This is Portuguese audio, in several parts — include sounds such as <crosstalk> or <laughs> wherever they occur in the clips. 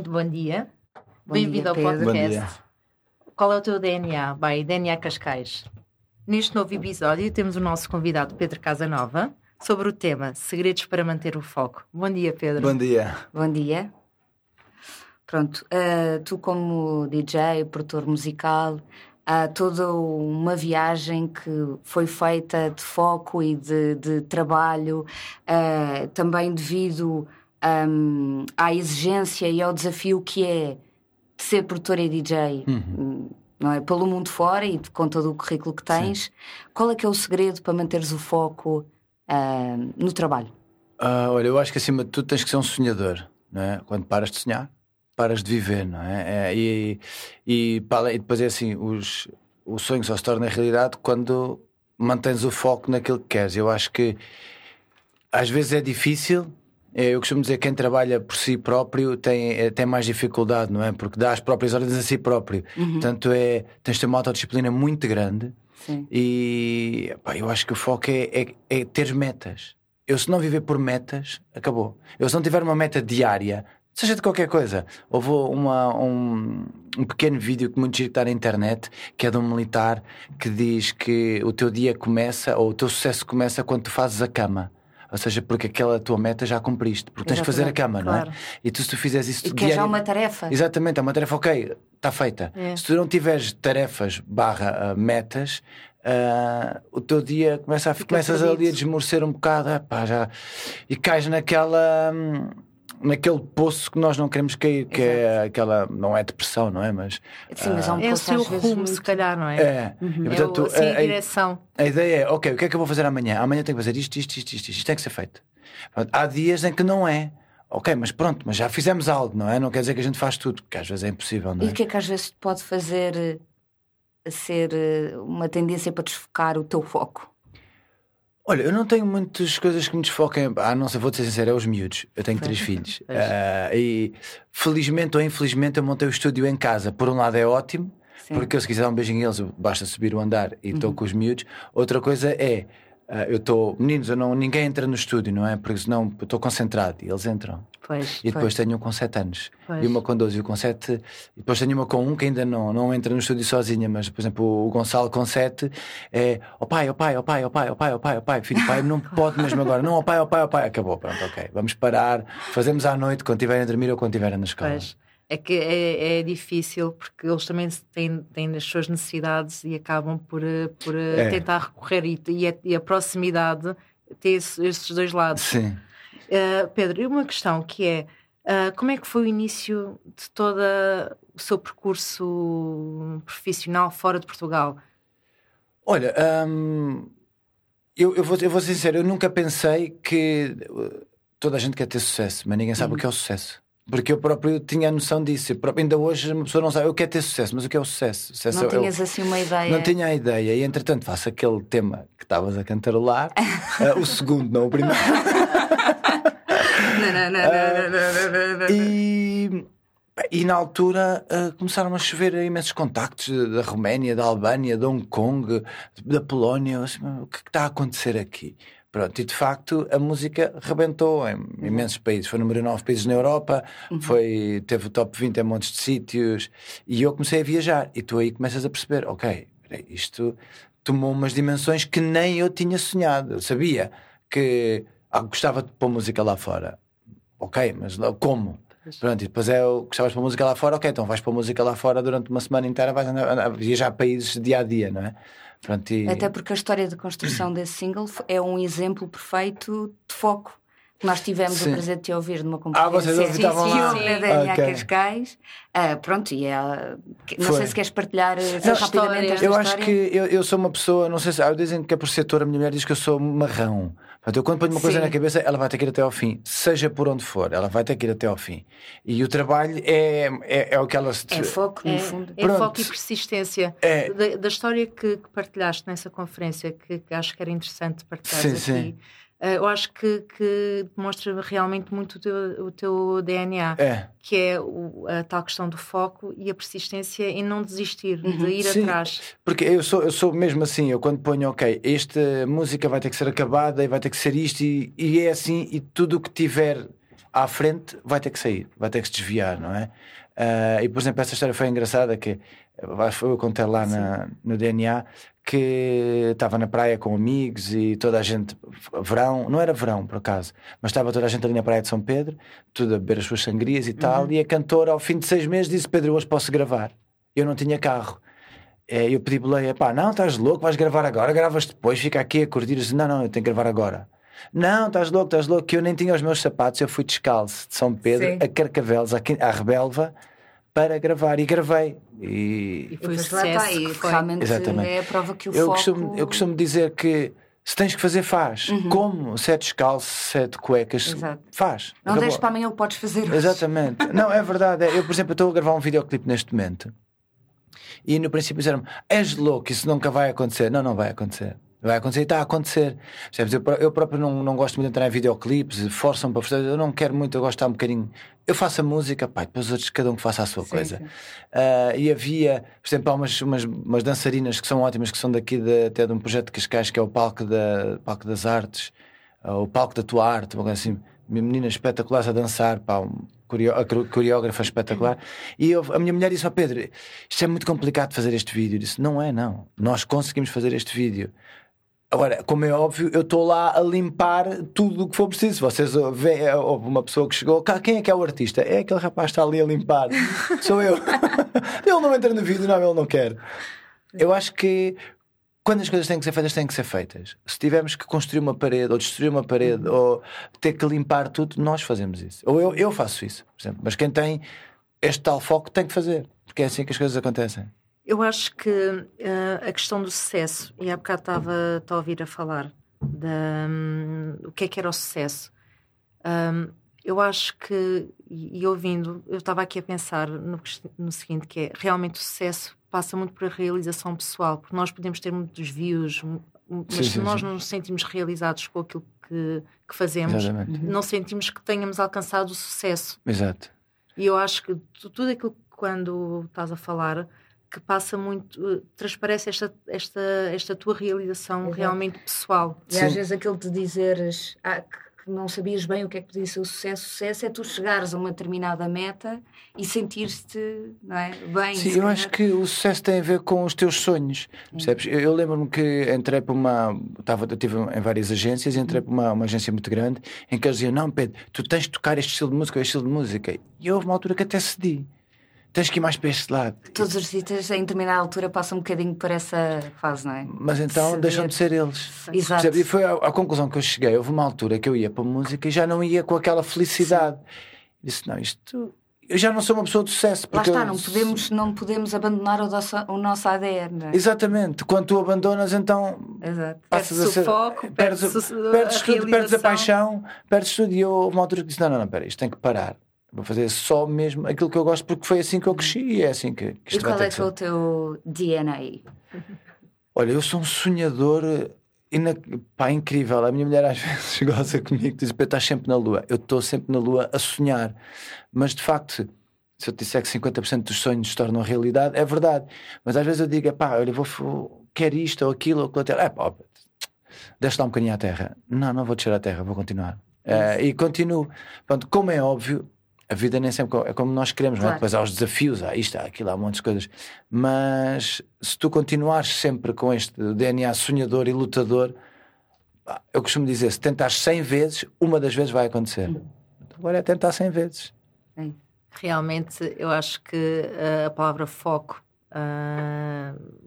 muito bom dia. Bem-vindo ao podcast. dia. Qual é o teu DNA? Bem, DNA Cascais. Neste novo episódio temos o nosso convidado Pedro Casanova sobre o tema Segredos para manter o foco. Bom dia, Pedro. Bom dia. Bom dia. Pronto, ah, tu como DJ, produtor musical, há toda uma viagem que foi feita de foco e de, de trabalho, ah, também devido ahm, à exigência e ao desafio que é ser produtor e DJ. hum, Não é? Pelo mundo fora e com todo o currículo que tens, qual é que é o segredo para manteres o foco ah, no trabalho? Ah, olha, eu acho que acima de tudo tens que ser um sonhador, não é? Quando paras de sonhar, paras de viver, não é? É, e, e, e depois é assim: os, o sonho só se torna realidade quando mantens o foco naquilo que queres. Eu acho que às vezes é difícil. É, Eu costumo dizer que quem trabalha por si próprio tem, é, tem mais dificuldade, não é? Porque dá as próprias ordens a si próprio. Portanto, é, tens de ter uma autodisciplina muito grande. Sim. E pá, eu acho que o foco é, é, é ter metas. Eu, se não viver por metas, acabou. Eu, se não tiver uma meta diária, seja de qualquer coisa, houve uma, um, um pequeno vídeo que muito giro está na internet, que é de um militar que diz que o teu dia começa, ou o teu sucesso começa quando tu fazes a cama. Ou seja, porque aquela tua meta já cumpriste, porque tens de fazer a Exatamente, cama, não é? claro. E tu, se tu fizeres isso E que é já diário- uma tarefa. Exatamente, é uma tarefa, ok, está feita. É. Se tu não tiveres tarefas barra ah, metas, ah, o teu dia começa a, Fica começas ali a desmorecer um bocado ah, pá, já, e cais naquela. hum, Naquele poço que nós não queremos cair, que é aquela. Não é depressão, não é? Mas. Sim, mas há um É o poço seu às vezes rumo, muito- se calhar, não é? É. E, É portanto, o, assim, a a- direção. a ideia é, ok, o que é que eu vou fazer amanhã? Amanhã tenho que fazer isto, isto, isto, isto, isto, isto tem que ser feito. Pronto, Há dias em que não é. Ok, mas pronto, mas já fizemos algo, não é? Não quer dizer que a gente faz tudo, porque às vezes é impossível, não E é? o que é que às vezes pode fazer eh, ser eh, uma tendência para desfocar o teu foco? Olha, eu não tenho muitas coisas que me desfoquem. Ah, não sei, vou-te ser sincero, é os miúdos. Eu tenho três filhos. <laughs> Ah, e felizmente ou infelizmente eu montei o estúdio em casa. Por um lado é ótimo, Sim. porque eu se quiser dar um beijinho a eles, basta subir o andar e estou com os miúdos. Outra coisa é, eu estou. Meninos, eu não, ninguém entra no estúdio, não é? Porque senão eu estou concentrado e eles entram. Pois. E depois tenho um com 7 anos, Pois. e uma com 12 e o com 7. E depois tenho uma com um que ainda não, não entra no estúdio sozinha, mas por exemplo o Gonçalo com 7 é ó pai, ó pai, ó pai, ó pai, ó pai, ó pai, ó pai, filho, pai, não <laughs> pode mesmo agora, não, ó pai, ó pai, ó pai, acabou, pronto, ok, vamos parar, fazemos à noite quando estiverem a dormir ou quando estiverem na escola. Pois. É que é, é difícil porque eles também têm, têm as suas necessidades e acabam por, eh, por eh, É. tentar recorrer e, e, a, e a proximidade tem esse- esses dois lados. Sim. Uh, Pedro, e uma questão que é uh, como é que foi o início de todo o seu percurso profissional fora de Portugal? Olha, hum, eu, eu, vou, eu vou ser sincero, eu nunca pensei que toda a gente quer ter sucesso, mas ninguém sabe o que é o sucesso. Porque eu próprio tinha a noção disso. Eu próprio- ainda hoje uma pessoa não sabe, eu quero ter sucesso, mas o que é o sucesso? Sucesso Não é- tinhas assim uma ideia. Não tinha a ideia, e entretanto faço aquele tema que estavas a cantarolar, <laughs> eh, o segundo, não o primeiro. Não. E, e na altura eh, começaram a chover imensos contactos da Roménia, da Albânia, de Hong Kong, da Polónia. Eu assim, "Mas o é que está a acontecer aqui? Pronto, e de facto a música rebentou em imensos países. Foi número 9 países na Europa, foi, teve o top 20 em montes de sítios. E eu comecei a viajar. E tu aí começas a perceber: ok, isto tomou umas dimensões que nem eu tinha sonhado. Eu sabia que ah, gostava de pôr música lá fora. Ok, mas como? Pronto, e depois é o gostavas de pôr música lá fora, ok, então vais pôr música lá fora durante uma semana inteira, vais andar, andar, viajar países dia a dia, não é? Pronto, e... Até porque a história de construção desse single é um exemplo perfeito de foco. Nós tivemos Sim. o prazer de te ouvir numa Ah, vocês conferência estavam que lá. Sim. DNA Ok. Cascais. Ah, pronto, e é, que- não Foi. sei se queres partilhar Não, rapidamente história. esta Eu história. acho que eu, eu sou uma pessoa, não sei se ah, dizem que é por ser a minha mulher diz que eu sou marrão. Portanto, eu quando ponho uma coisa Sim. na cabeça, ela vai ter que ir até ao fim, seja por onde for, ela vai ter que ir até ao fim. E o trabalho é, é, é o que ela se. É foco, no É, fundo. é Pronto. foco e persistência. É. Da, da história que, que partilhaste nessa conferência, que, que acho que era interessante partilhar Sim, aqui. sim. Eh, eu acho que, que demonstra realmente muito o teu, o teu DNA, É. que é o- a tal questão do foco e a persistência em não desistir, de ir Sim. atrás. Porque eu sou, eu sou mesmo assim, eu quando ponho, ok, esta música vai ter que ser acabada e vai ter que ser isto, e, e é assim, e tudo o que tiver à frente vai ter que sair, vai ter que se desviar, não é? Uh, e por exemplo, essa história foi engraçada que foi eu contei lá na, no DNA que estava na praia com amigos e toda a gente, verão, não era verão por acaso, mas estava toda a gente ali na praia de São Pedro, tudo a beber as suas sangrias e tal, uhum. e a cantora ao fim de seis meses disse: Pedro, hoje posso gravar. Eu não tinha carro. É, eu pedi boleia, pá, não, estás louco, vais gravar agora, gravas depois, fica aqui a curtir. Eu disse, não, não, eu tenho que gravar agora. Não, estás louco, estás louco, que eu nem tinha os meus sapatos, eu fui descalço de São Pedro Sim. a Carcavelos, à Rebelva, para gravar e gravei. E, e foi lá está, e realmente Exatamente. é a prova que o eu foco... Costumo, eu costumo dizer que se tens que fazer, faz. Uhum. Como? Se é descalço, se é de cuecas, Exato. faz. Não deixes para amanhã o podes fazer hoje. Exatamente. não, é verdade. Eu, por exemplo, estou a gravar um videoclipe neste momento e no princípio disseram-me: és louco, isso nunca vai acontecer. Não, não vai acontecer. Vai acontecer e está a acontecer. Eu, eu próprio não, não gosto muito de entrar em videoclipes, forçam para Eu não quero muito, eu gosto de estar um bocadinho. Eu faço a música, pai, depois outros, cada um que faça a sua sim, coisa. Sim. Uh, e havia, por exemplo, há umas, umas, umas, dançarinas que são ótimas, que são daqui de, até de um projeto de Cascais, que é o Palco, da, Palco das Artes, uh, o Palco da Tua Arte, uma coisa assim. Meninas espetaculares a dançar, pá, um, coreógrafa espetacular. E eu, a minha mulher disse: ao oh, Pedro, isto é muito complicado fazer este vídeo. Eu disse: Não é, não. Nós conseguimos fazer este vídeo. Agora, como é óbvio, eu esou lá a limpar tudo o que for preciso. Vocês veem, é, houve uma pessoa que chegou, quem é que é o artista? É aquele rapaz que está ali a limpar. <laughs> Sou eu. <laughs> ele não entra no vídeo, não, ele não quer. Eu acho que quando as coisas têm que ser feitas, têm que ser feitas. Se tivermos que construir uma parede, ou destruir uma parede, uhum. ou ter que limpar tudo, nós fazemos isso. Ou eu, eu faço isso, por exemplo. Mas quem tem este tal foco tem que fazer, porque é assim que as coisas acontecem. Eu acho que uh, a questão do sucesso, e há bocado estava a ouvir a falar da, um, o que é que era o sucesso. Um, eu acho que, e, e ouvindo, eu estava aqui a pensar no, no seguinte, que é realmente o sucesso passa muito por a realização pessoal, porque nós podemos ter muitos views, mas sim, se sim, nós sim. não nos sentimos realizados com aquilo que, que fazemos, Exatamente. não sentimos que tenhamos alcançado o sucesso. Exato. E eu acho que tudo aquilo que quando estás a falar que passa muito, transparece esta, esta, esta tua realização Exato. realmente pessoal. E às vezes aquilo de dizeres ah, que não sabias bem o que é que podia ser o sucesso, o sucesso é tu chegares a uma determinada meta e sentir-te é? bem. Sim, eu acho que o sucesso tem a ver com os teus sonhos. Percebes? Eu, eu lembro-me que entrei para uma. Estava, eu estive em várias agências e entrei para uma, uma agência muito grande em que eles diziam: Não, Pedro, tu tens de tocar este estilo de música, este estilo de música. E houve uma altura que até cedi tens que ir mais para este lado. Todos os artistas, em determinada altura, passam um bocadinho por essa fase, não é? Mas então Saber. deixam de ser eles. Exato. E foi a, a, conclusão que eu cheguei. Houve uma altura que eu ia para a música e já não ia com aquela felicidade. Sim. Disse: Não, isto. Eu já não sou uma pessoa de sucesso. Lá está, eu... não, podemos, não podemos abandonar o nosso, o nosso ADN. É? Exatamente. Quando tu abandonas, então. Exato. Passas perdes a ser, o foco, perdes, perdes, perdes tudo, perdes a paixão, perdes tudo. E eu, houve uma altura que disse: Não, não, não, espera, isto tem que parar Vou fazer só mesmo aquilo que eu gosto, porque foi assim que eu cresci e é assim que, que E qual é que é o teu DNA? Olha, eu sou um sonhador ina... Pá, incrível. A minha mulher às <laughs> vezes goza comigo diz: estás sempre na lua. Eu estou sempre na lua a sonhar. Mas de facto, se eu te disser que 50% dos sonhos se tornam realidade, é verdade. Mas às vezes eu digo: pá, olha, vou, quero isto ou aquilo ou aquilo. É pá, deixa lá um bocadinho à terra. Não, não vou descer à terra, vou continuar. Uh, e continuo. Pronto, como é óbvio, a vida nem sempre é como nós queremos, claro. não é? Depois há os desafios, há isto, há aquilo, há montes de coisas. Mas se tu continuares sempre com este DNA sonhador e lutador, eu costumo dizer: se tentares 100 vezes, uma das vezes vai acontecer. Agora é tentar 100 vezes. Realmente, eu acho que eh, a palavra foco. Uh,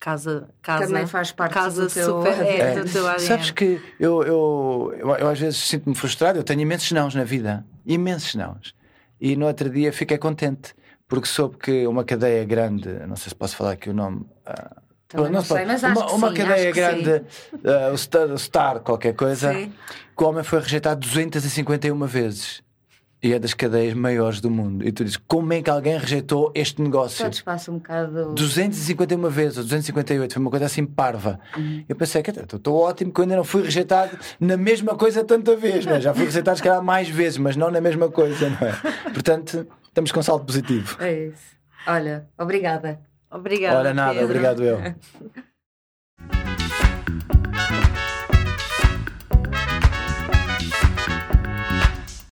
casa, casa também faz parte casa do teu, super, é, é. Do teu ADN. Sabes que eu, eu, eu, eu às vezes sinto-me frustrado, eu tenho imensos nãos na vida, imensos nãos. E no outro dia fiquei contente, porque soube que uma cadeia grande, não sei se posso falar aqui o nome. Uh, não, sei, mas uma, uma sim, cadeia grande, uh, o, Star, Star, qualquer coisa, sim. que o homem foi rejeitado 251 vezes e é das cadeias maiores do mundo. E tu dizes, como é que alguém rejeitou este negócio? Todos passam um bocado. 251 vezes, ou 258, foi uma coisa assim parva. Uhum. Eu pensei que estou ótimo que eu ainda não fui rejeitado na mesma coisa tanta vez, mas já fui <laughs> rejeitado se calhar mais vezes, mas não na mesma coisa, não é? Portanto, estamos com salto positivo. É isso. Olha, obrigada. Obrigada. Ora, nada, Pedro. obrigado eu. <laughs>